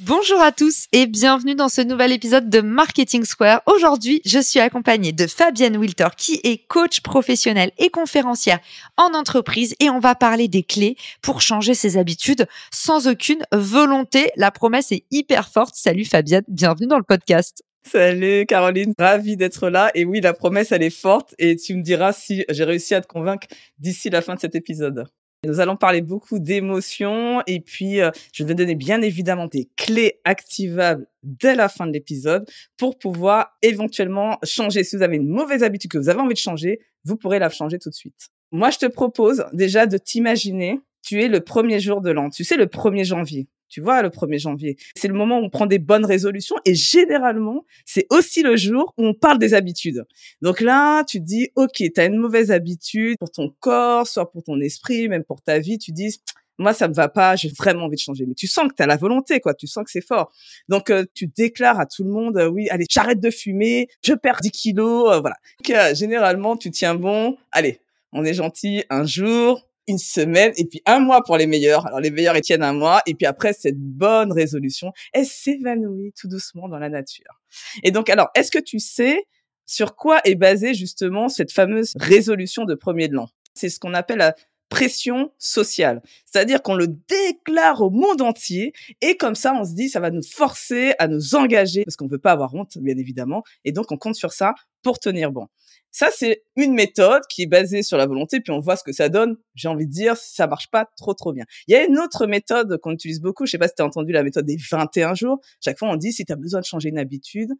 Bonjour à tous et bienvenue dans ce nouvel épisode de Marketing Square. Aujourd'hui, je suis accompagnée de Fabienne Wilter qui est coach professionnelle et conférencière en entreprise et on va parler des clés pour changer ses habitudes sans aucune volonté. La promesse est hyper forte. Salut Fabienne, bienvenue dans le podcast. Salut Caroline, ravie d'être là. Et oui, la promesse, elle est forte et tu me diras si j'ai réussi à te convaincre d'ici la fin de cet épisode. Nous allons parler beaucoup d'émotions et puis euh, je vais donner bien évidemment des clés activables dès la fin de l'épisode pour pouvoir éventuellement changer. Si vous avez une mauvaise habitude que vous avez envie de changer, vous pourrez la changer tout de suite. Moi, je te propose déjà de t'imaginer, tu es le premier jour de l'an, tu sais, le 1er janvier. Tu vois, le 1er janvier. C'est le moment où on prend des bonnes résolutions et généralement, c'est aussi le jour où on parle des habitudes. Donc là, tu dis, OK, tu as une mauvaise habitude pour ton corps, soit pour ton esprit, même pour ta vie. Tu dis, moi, ça me va pas, j'ai vraiment envie de changer. Mais tu sens que tu as la volonté, quoi. Tu sens que c'est fort. Donc, euh, tu déclares à tout le monde, euh, oui, allez, j'arrête de fumer, je perds 10 kilos, euh, voilà. Donc, généralement, tu tiens bon. Allez, on est gentil un jour, une semaine et puis un mois pour les meilleurs. Alors les meilleurs ils tiennent un mois et puis après cette bonne résolution, elle s'évanouit tout doucement dans la nature. Et donc alors, est-ce que tu sais sur quoi est basée justement cette fameuse résolution de premier de l'an? C'est ce qu'on appelle la pression sociale. C'est-à-dire qu'on le déclare au monde entier et comme ça, on se dit, ça va nous forcer à nous engager parce qu'on ne veut pas avoir honte, bien évidemment. Et donc, on compte sur ça pour tenir bon. Ça, c'est une méthode qui est basée sur la volonté, puis on voit ce que ça donne. J'ai envie de dire, ça marche pas trop, trop bien. Il y a une autre méthode qu'on utilise beaucoup. Je sais pas si tu as entendu la méthode des 21 jours. Chaque fois, on dit, si tu as besoin de changer une habitude,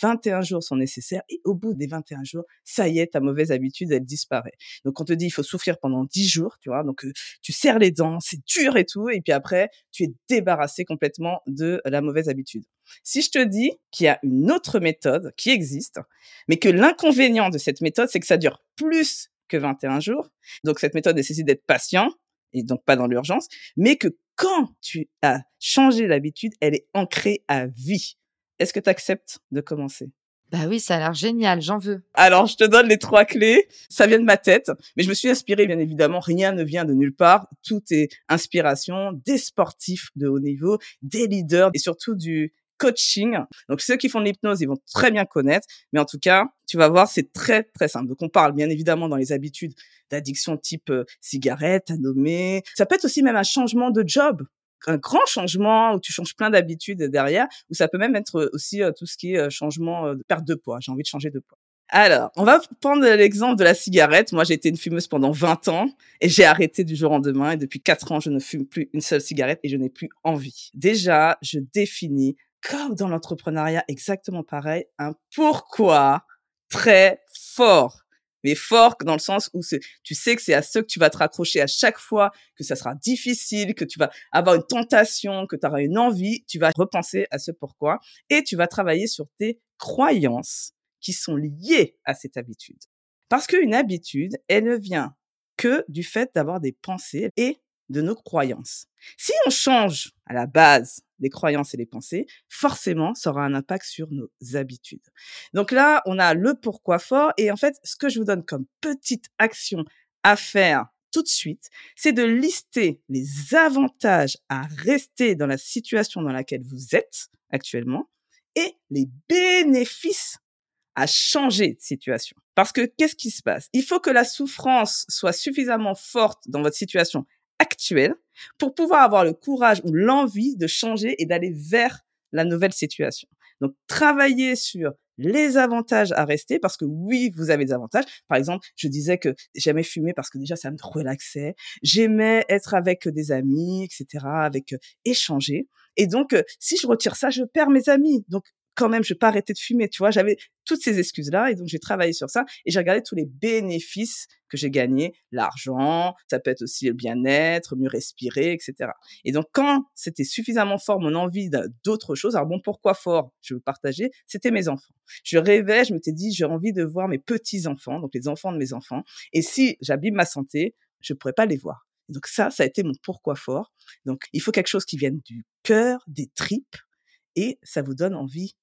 21 jours sont nécessaires et au bout des 21 jours, ça y est, ta mauvaise habitude, elle disparaît. Donc on te dit il faut souffrir pendant 10 jours, tu vois. Donc euh, tu serres les dents, c'est dur et tout et puis après, tu es débarrassé complètement de la mauvaise habitude. Si je te dis qu'il y a une autre méthode qui existe, mais que l'inconvénient de cette méthode, c'est que ça dure plus que 21 jours. Donc cette méthode nécessite d'être patient et donc pas dans l'urgence, mais que quand tu as changé l'habitude, elle est ancrée à vie. Est-ce que tu acceptes de commencer? Bah oui, ça a l'air génial, j'en veux. Alors, je te donne les trois clés. Ça vient de ma tête, mais je me suis inspirée, bien évidemment. Rien ne vient de nulle part. Tout est inspiration des sportifs de haut niveau, des leaders et surtout du coaching. Donc, ceux qui font de l'hypnose, ils vont très bien connaître. Mais en tout cas, tu vas voir, c'est très, très simple. Donc, on parle bien évidemment dans les habitudes d'addiction type euh, cigarette, à nommer. Ça peut être aussi même un changement de job un grand changement où tu changes plein d'habitudes derrière, ou ça peut même être aussi euh, tout ce qui est euh, changement euh, de perte de poids. J'ai envie de changer de poids. Alors, on va prendre l'exemple de la cigarette. Moi, j'ai été une fumeuse pendant 20 ans et j'ai arrêté du jour au lendemain. Et depuis 4 ans, je ne fume plus une seule cigarette et je n'ai plus envie. Déjà, je définis, comme dans l'entrepreneuriat, exactement pareil, un pourquoi très fort mais fort dans le sens où tu sais que c'est à ce que tu vas te raccrocher à chaque fois, que ça sera difficile, que tu vas avoir une tentation, que tu auras une envie, tu vas repenser à ce pourquoi et tu vas travailler sur tes croyances qui sont liées à cette habitude. Parce qu'une habitude, elle ne vient que du fait d'avoir des pensées et de nos croyances. Si on change à la base les croyances et les pensées, forcément, ça aura un impact sur nos habitudes. Donc là, on a le pourquoi fort. Et en fait, ce que je vous donne comme petite action à faire tout de suite, c'est de lister les avantages à rester dans la situation dans laquelle vous êtes actuellement et les bénéfices à changer de situation. Parce que qu'est-ce qui se passe? Il faut que la souffrance soit suffisamment forte dans votre situation actuelle pour pouvoir avoir le courage ou l'envie de changer et d'aller vers la nouvelle situation. Donc, travailler sur les avantages à rester parce que oui, vous avez des avantages. Par exemple, je disais que j'aimais fumer parce que déjà ça me relaxait. J'aimais être avec des amis, etc., avec échanger. Et donc, si je retire ça, je perds mes amis. Donc, quand même, je vais pas arrêter de fumer, tu vois. J'avais toutes ces excuses-là et donc j'ai travaillé sur ça et j'ai regardé tous les bénéfices que j'ai gagnés, l'argent, ça peut être aussi le bien-être, mieux respirer, etc. Et donc quand c'était suffisamment fort mon envie d'autre chose, alors bon, pourquoi fort? Je veux partager, c'était mes enfants. Je rêvais, je m'étais dit, j'ai envie de voir mes petits-enfants, donc les enfants de mes enfants, et si j'abîme ma santé, je pourrais pas les voir. donc ça, ça a été mon pourquoi fort. Donc il faut quelque chose qui vienne du cœur, des tripes, et ça vous donne envie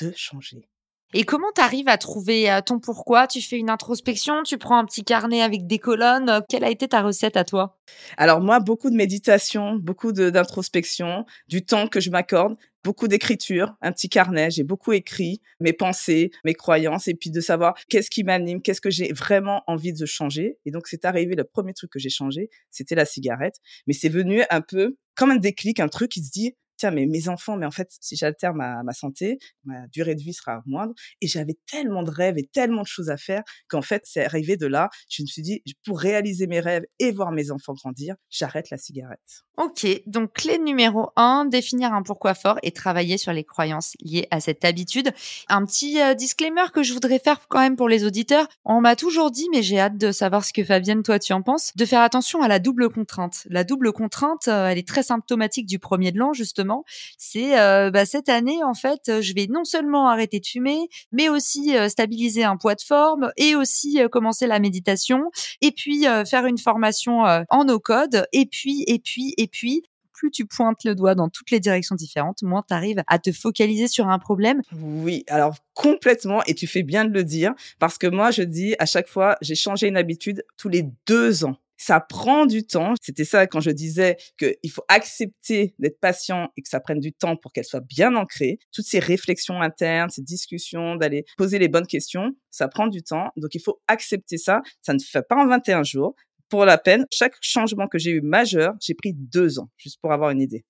de changer. Et comment tu arrives à trouver euh, ton pourquoi? Tu fais une introspection, tu prends un petit carnet avec des colonnes. Quelle a été ta recette à toi? Alors moi, beaucoup de méditation, beaucoup d'introspection, du temps que je m'accorde, beaucoup d'écriture, un petit carnet. J'ai beaucoup écrit mes pensées, mes croyances, et puis de savoir qu'est-ce qui m'anime, qu'est-ce que j'ai vraiment envie de changer. Et donc c'est arrivé, le premier truc que j'ai changé, c'était la cigarette. Mais c'est venu un peu comme un déclic, un truc qui se dit, tiens, mais mes enfants, mais en fait, si j'altère ma, santé, ma durée de vie sera moindre. Et j'avais tellement de rêves et tellement de choses à faire qu'en fait, c'est arrivé de là. Je me suis dit, pour réaliser mes rêves et voir mes enfants grandir, j'arrête la cigarette. Ok, donc clé numéro un, définir un pourquoi fort et travailler sur les croyances liées à cette habitude. Un petit euh, disclaimer que je voudrais faire quand même pour les auditeurs. On m'a toujours dit, mais j'ai hâte de savoir ce que Fabienne, toi, tu en penses, de faire attention à la double contrainte. La double contrainte, euh, elle est très symptomatique du premier de l'an, justement c'est euh, bah, cette année en fait, je vais non seulement arrêter de fumer, mais aussi euh, stabiliser un poids de forme et aussi euh, commencer la méditation et puis faire une formation en no code et puis et puis et puis plus tu pointes le doigt dans toutes les directions différentes, moins tu arrives à te focaliser sur un problème. Oui, alors complètement, et tu fais bien de le dire, parce que moi, je dis à chaque fois, j'ai changé une habitude tous les deux ans ça prend du temps. C'était ça quand je disais qu'il faut accepter d'être patient et que ça prenne du temps pour qu'elle soit bien ancrée. Toutes ces réflexions internes, ces discussions, d'aller poser les bonnes questions, ça prend du temps. Donc il faut accepter ça. Ça ne fait pas en 21 jours. Pour la peine, chaque changement que j'ai eu majeur, j'ai pris deux ans, juste pour avoir une idée.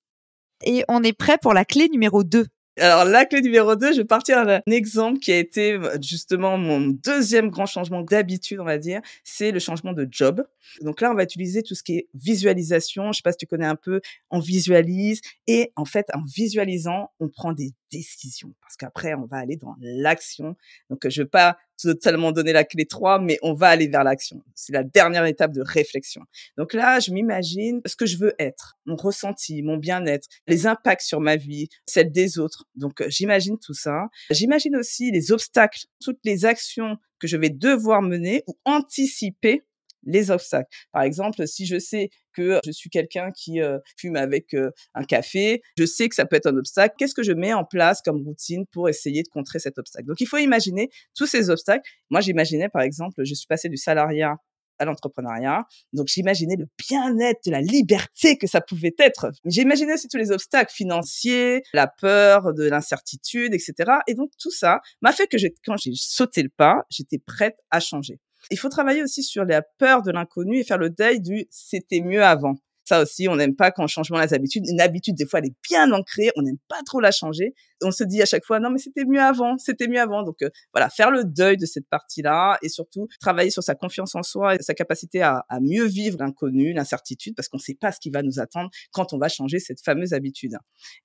Et on est prêt pour la clé numéro 2. Alors, la clé numéro 2, je vais partir d'un exemple qui a été euh, justement mon deuxième grand changement d'habitude, on va dire, c'est le changement de job. Donc là, on va utiliser tout ce qui est visualisation. Je sais pas si tu connais un peu, on visualise et en fait, en visualisant, on prend des décisions parce qu'après, on va aller dans l'action. Donc, je vais pas totalement donner la clé 3, mais on va aller vers l'action. C'est la dernière étape de réflexion. Donc là, je m'imagine ce que je veux être, mon ressenti, mon bien-être, les impacts sur ma vie, celle des autres. Donc, j'imagine tout ça. J'imagine aussi les obstacles, toutes les actions que je vais devoir mener ou anticiper les obstacles. Par exemple, si je sais que je suis quelqu'un qui fume avec un café, je sais que ça peut être un obstacle. Qu'est-ce que je mets en place comme routine pour essayer de contrer cet obstacle? Donc, il faut imaginer tous ces obstacles. Moi, j'imaginais, par exemple, je suis passé du salariat à l'entrepreneuriat. Donc j'imaginais le bien-être, la liberté que ça pouvait être. J'imaginais aussi tous les obstacles financiers, la peur, de l'incertitude, etc. Et donc tout ça m'a fait que quand j'ai sauté le pas, j'étais prête à changer. Il faut travailler aussi sur la peur de l'inconnu et faire le deuil du c'était mieux avant. Ça aussi, on n'aime pas quand on change les habitudes. Une habitude, des fois, elle est bien ancrée. On n'aime pas trop la changer. On se dit à chaque fois, non, mais c'était mieux avant, c'était mieux avant. Donc, euh, voilà, faire le deuil de cette partie-là et surtout travailler sur sa confiance en soi et sa capacité à, à mieux vivre l'inconnu, l'incertitude, parce qu'on ne sait pas ce qui va nous attendre quand on va changer cette fameuse habitude.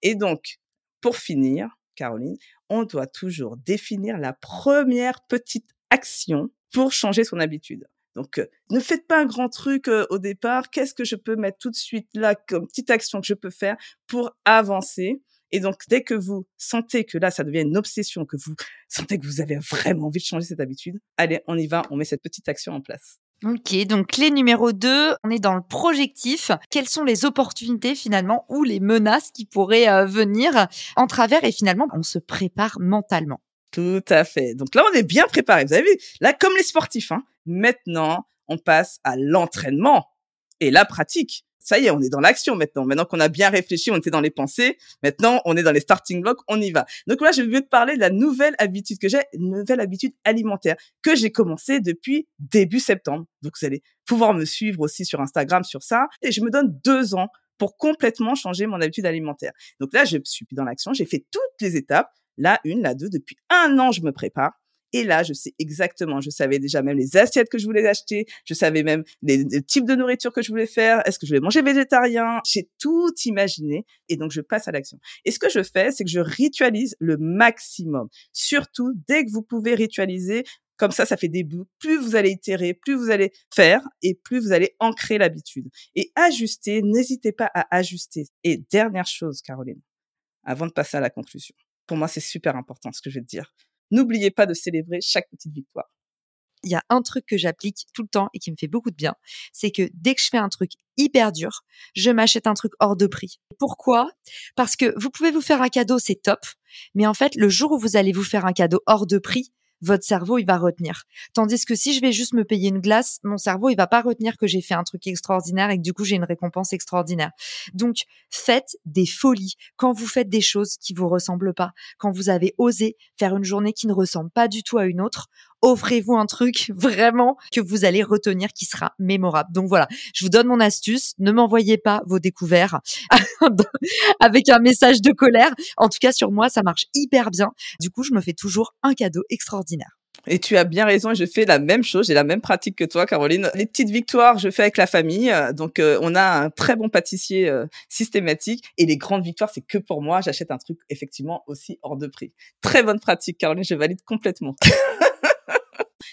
Et donc, pour finir, Caroline, on doit toujours définir la première petite action pour changer son habitude. Donc, euh, ne faites pas un grand truc euh, au départ. Qu'est-ce que je peux mettre tout de suite là comme petite action que je peux faire pour avancer? Et donc, dès que vous sentez que là, ça devient une obsession, que vous sentez que vous avez vraiment envie de changer cette habitude, allez, on y va, on met cette petite action en place. Ok, donc clé numéro 2, on est dans le projectif. Quelles sont les opportunités finalement ou les menaces qui pourraient euh, venir en travers? Et finalement on se prépare mentalement tout à fait. Donc là, on est bien préparé. Vous avez vu, là, comme les sportifs, hein, maintenant, on passe à l'entraînement et la pratique. Ça y est, on est dans l'action maintenant. Maintenant qu'on a bien réfléchi, on était dans les pensées. Maintenant, on est dans les starting blocks, on y va. Donc là, je vais te parler de la nouvelle habitude que j'ai, une nouvelle habitude alimentaire que j'ai commencé depuis début septembre. Donc vous allez pouvoir me suivre aussi sur Instagram sur ça. Et je me donne deux ans pour complètement changer mon habitude alimentaire. Donc là, je suis dans l'action, j'ai fait toutes les étapes La une, la deux, depuis un an, je me prépare. Et là, je sais exactement, je savais déjà même les assiettes que je voulais acheter, je savais même les, types de nourriture que je voulais faire, est-ce que je voulais manger végétarien, j'ai tout imaginé et donc je passe à l'action. Et ce que je fais, c'est que je ritualise le maximum. Surtout, dès que vous pouvez ritualiser, comme ça, ça fait des. Plus vous allez itérer, plus vous allez faire et plus vous allez ancrer l'habitude. Et ajuster, n'hésitez pas à ajuster. Et dernière chose, Caroline, avant de passer à la conclusion. Pour moi, c'est super important ce que je vais te dire n'oubliez pas de célébrer chaque petite victoire. Il y a un truc que j'applique tout le temps et qui me fait beaucoup de bien, c'est que dès que je fais un truc hyper dur, je m'achète un truc hors de prix. Pourquoi? Parce que vous pouvez vous faire un cadeau, c'est top, mais en fait, le jour où vous allez vous faire un cadeau hors de prix, votre cerveau, il va retenir. Tandis que si je vais juste me payer une glace, mon cerveau, il va pas retenir que j'ai fait un truc extraordinaire et que du coup, j'ai une récompense extraordinaire. Donc, faites des folies. Quand vous faites des choses qui vous ressemblent pas, quand vous avez osé faire une journée qui ne ressemble pas du tout à une autre, offrez-vous un truc vraiment que vous allez retenir qui sera mémorable. Donc voilà, je vous donne mon astuce. Ne m'envoyez pas vos découvertes avec un message de colère. En tout cas, sur moi, ça marche hyper bien. Du coup, je me fais toujours un cadeau extraordinaire. Et tu as bien raison, je fais la même chose, j'ai la même pratique que toi, Caroline. Les petites victoires, je fais avec la famille. Donc, euh, on a un très bon pâtissier euh, systématique. Et les grandes victoires, c'est que pour moi, j'achète un truc effectivement aussi hors de prix. Très bonne pratique, Caroline, je valide complètement.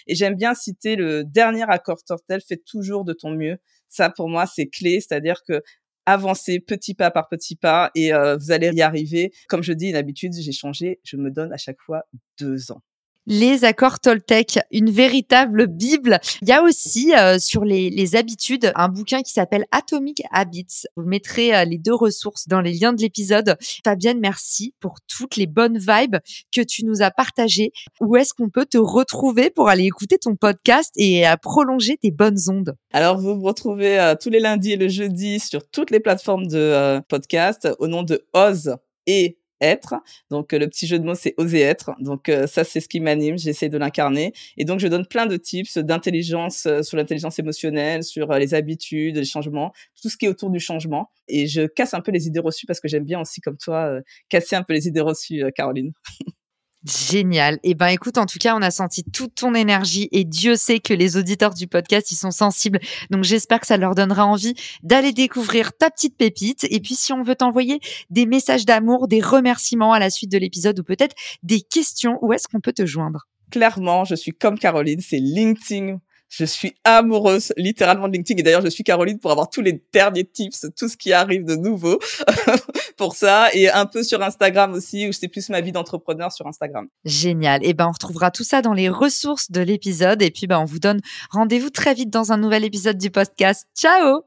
Et j'aime bien citer le dernier accord Tortel, fais toujours de ton mieux. Ça, pour moi, c'est clé, c'est-à-dire que avancer petit pas par petit pas et euh, vous allez y arriver. Comme je dis, une habitude, j'ai changé, je me donne à chaque fois deux ans les accords Toltec, une véritable bible. Il y a aussi euh, sur les, habitudes un bouquin qui s'appelle Atomic Habits. Vous mettrez euh, les deux ressources dans les liens de l'épisode. Fabienne, merci pour toutes les bonnes vibes que tu nous as partagées. Où est-ce qu'on peut te retrouver pour aller écouter ton podcast et euh, prolonger tes bonnes ondes? Alors, vous me retrouvez tous les lundis et le jeudi sur toutes les plateformes de podcast au nom de Oz et être. Donc le petit jeu de mots c'est oser être. Donc ça c'est ce qui m'anime, j'essaie de l'incarner et donc je donne plein de tips d'intelligence sur l'intelligence émotionnelle, sur les habitudes, les changements, tout ce qui est autour du changement et je casse un peu les idées reçues parce que j'aime bien aussi comme toi casser un peu les idées reçues Caroline. Génial. Eh ben écoute, en tout cas, on a senti toute ton énergie et Dieu sait que les auditeurs du podcast, ils sont sensibles. Donc j'espère que ça leur donnera envie d'aller découvrir ta petite pépite. Et puis si on veut t'envoyer des messages d'amour, des remerciements à la suite de l'épisode ou peut-être des questions, où est-ce qu'on peut te joindre? Clairement, je suis comme Caroline, c'est LinkedIn je suis amoureuse littéralement de LinkedIn et d'ailleurs je suis Caroline pour avoir tous les derniers tips, tout ce qui arrive de nouveau pour ça et un peu sur Instagram aussi où c'est plus ma vie d'entrepreneur sur Instagram. Génial. Et eh ben on retrouvera tout ça dans les ressources de l'épisode et puis ben on vous donne rendez-vous très vite dans un nouvel épisode du podcast. Ciao.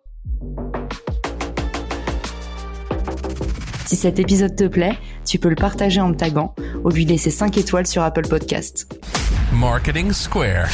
Si cet épisode te plaît, tu peux le partager en me taguant ou lui laisser 5 étoiles sur Apple Podcast. Marketing Square.